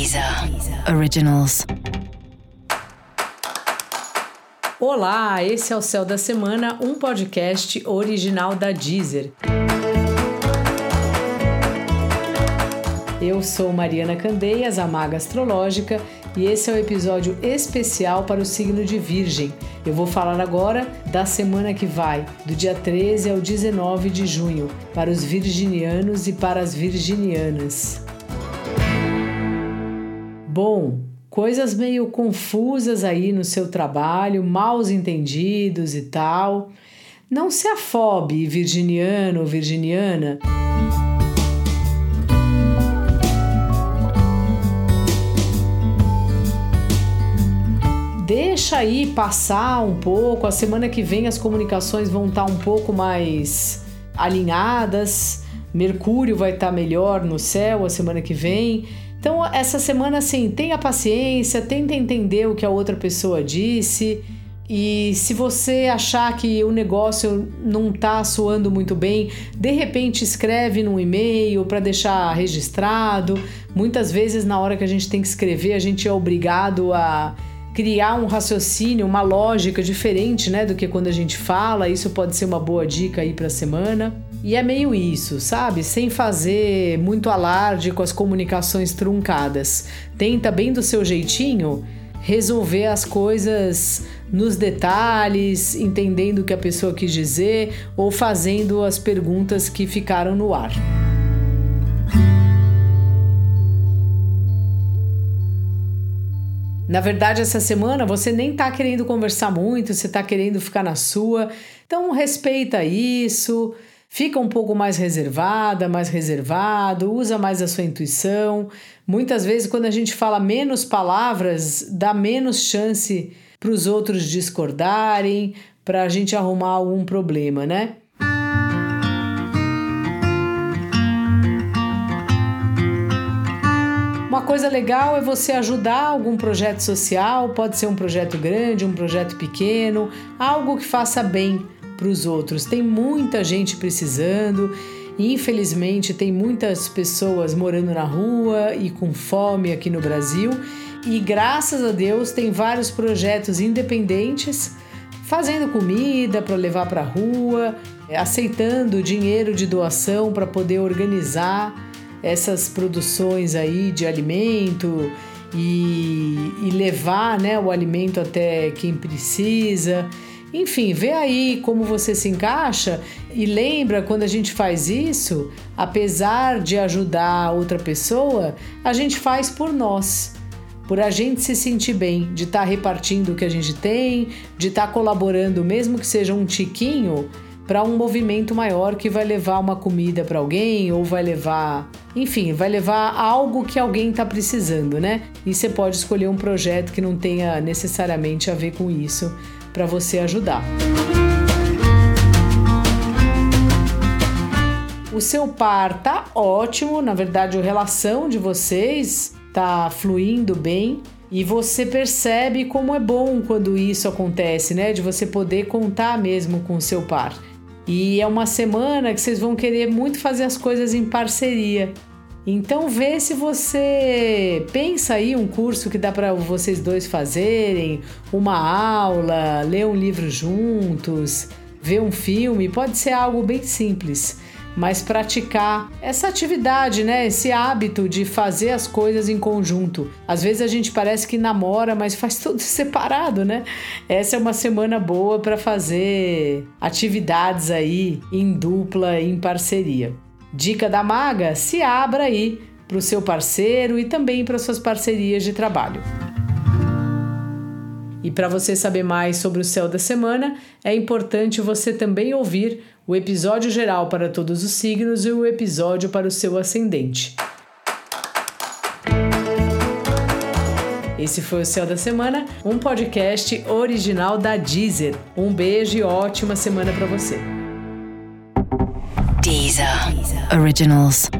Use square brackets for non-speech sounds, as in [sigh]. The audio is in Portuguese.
Deezer Originals. Olá, esse é o Céu da Semana, um podcast original da Deezer. Eu sou Mariana Candeias, a Maga Astrológica, e esse é o um episódio especial para o signo de Virgem. Eu vou falar agora da semana que vai, do dia 13 ao 19 de junho, para os virginianos e para as virginianas. Bom, coisas meio confusas aí no seu trabalho, maus entendidos e tal. Não se afobe, virginiano ou virginiana. Deixa aí passar um pouco. A semana que vem as comunicações vão estar um pouco mais alinhadas. Mercúrio vai estar melhor no céu a semana que vem. Então, essa semana, assim, tenha paciência, tenta entender o que a outra pessoa disse. E se você achar que o negócio não está soando muito bem, de repente escreve num e-mail para deixar registrado. Muitas vezes, na hora que a gente tem que escrever, a gente é obrigado a criar um raciocínio, uma lógica diferente, né, do que quando a gente fala. Isso pode ser uma boa dica aí para a semana. E é meio isso, sabe? Sem fazer muito alarde com as comunicações truncadas. Tenta bem do seu jeitinho resolver as coisas nos detalhes, entendendo o que a pessoa quis dizer ou fazendo as perguntas que ficaram no ar. Na verdade, essa semana você nem tá querendo conversar muito, você tá querendo ficar na sua. Então respeita isso, fica um pouco mais reservada, mais reservado, usa mais a sua intuição. Muitas vezes, quando a gente fala menos palavras, dá menos chance para os outros discordarem, para a gente arrumar algum problema, né? Uma coisa legal é você ajudar algum projeto social, pode ser um projeto grande, um projeto pequeno, algo que faça bem para os outros. Tem muita gente precisando. Infelizmente, tem muitas pessoas morando na rua e com fome aqui no Brasil. E graças a Deus, tem vários projetos independentes fazendo comida para levar para a rua, aceitando dinheiro de doação para poder organizar essas produções aí de alimento e, e levar né, o alimento até quem precisa. Enfim, vê aí como você se encaixa e lembra quando a gente faz isso, apesar de ajudar outra pessoa, a gente faz por nós. Por a gente se sentir bem, de estar tá repartindo o que a gente tem, de estar tá colaborando, mesmo que seja um tiquinho, para um movimento maior que vai levar uma comida para alguém ou vai levar, enfim, vai levar algo que alguém está precisando, né? E você pode escolher um projeto que não tenha necessariamente a ver com isso para você ajudar. O seu par tá ótimo, na verdade, a relação de vocês tá fluindo bem e você percebe como é bom quando isso acontece, né? De você poder contar mesmo com o seu par. E é uma semana que vocês vão querer muito fazer as coisas em parceria. Então vê se você pensa aí um curso que dá para vocês dois fazerem, uma aula, ler um livro juntos, ver um filme, pode ser algo bem simples, mas praticar essa atividade, né, esse hábito de fazer as coisas em conjunto. Às vezes a gente parece que namora, mas faz tudo [laughs] separado, né? Essa é uma semana boa para fazer atividades aí em dupla, em parceria. Dica da maga: se abra aí para o seu parceiro e também para suas parcerias de trabalho. E para você saber mais sobre o céu da semana, é importante você também ouvir o episódio geral para todos os signos e o episódio para o seu ascendente. Esse foi o Céu da Semana, um podcast original da Deezer. Um beijo e ótima semana para você. Deezer. Originals.